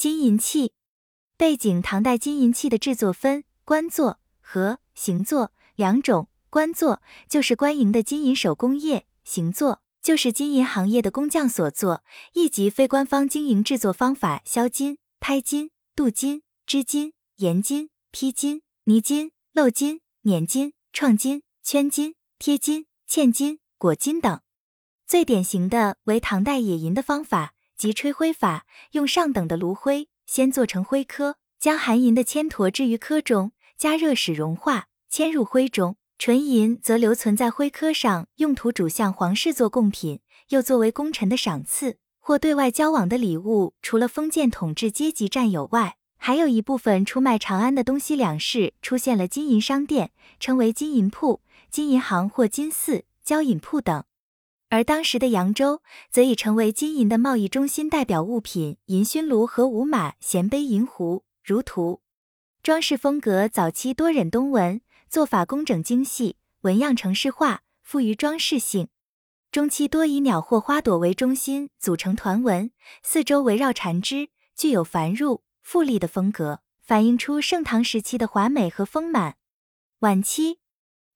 金银器背景：唐代金银器的制作分官作和行作两种。官作就是官营的金银手工业，行作就是金银行业的工匠所做，亦即非官方经营制作方法。削金、拍金、镀金、织金、研金、批金、泥金、镂金、碾金、创金、圈金、贴金、嵌金、裹金等。最典型的为唐代冶银的方法，即吹灰法，用上等的炉灰先做成灰颗，将含银的铅砣置于颗中，加热使融化，嵌入灰中。纯银则留存在灰科上，用途主向皇室做贡品，又作为功臣的赏赐或对外交往的礼物。除了封建统治阶级占有外，还有一部分出卖长安的东西两市出现了金银商店，称为金银铺、金银行或金寺、交银铺等。而当时的扬州，则已成为金银的贸易中心，代表物品银熏炉和五马、衔杯、银壶、如图。装饰风格早期多忍冬纹。做法工整精细，纹样程式化，富于装饰性。中期多以鸟或花朵为中心组成团纹，四周围绕缠枝，具有繁缛富丽的风格，反映出盛唐时期的华美和丰满。晚期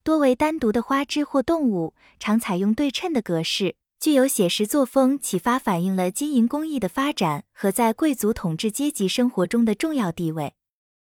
多为单独的花枝或动物，常采用对称的格式，具有写实作风，启发反映了金银工艺的发展和在贵族统治阶级生活中的重要地位。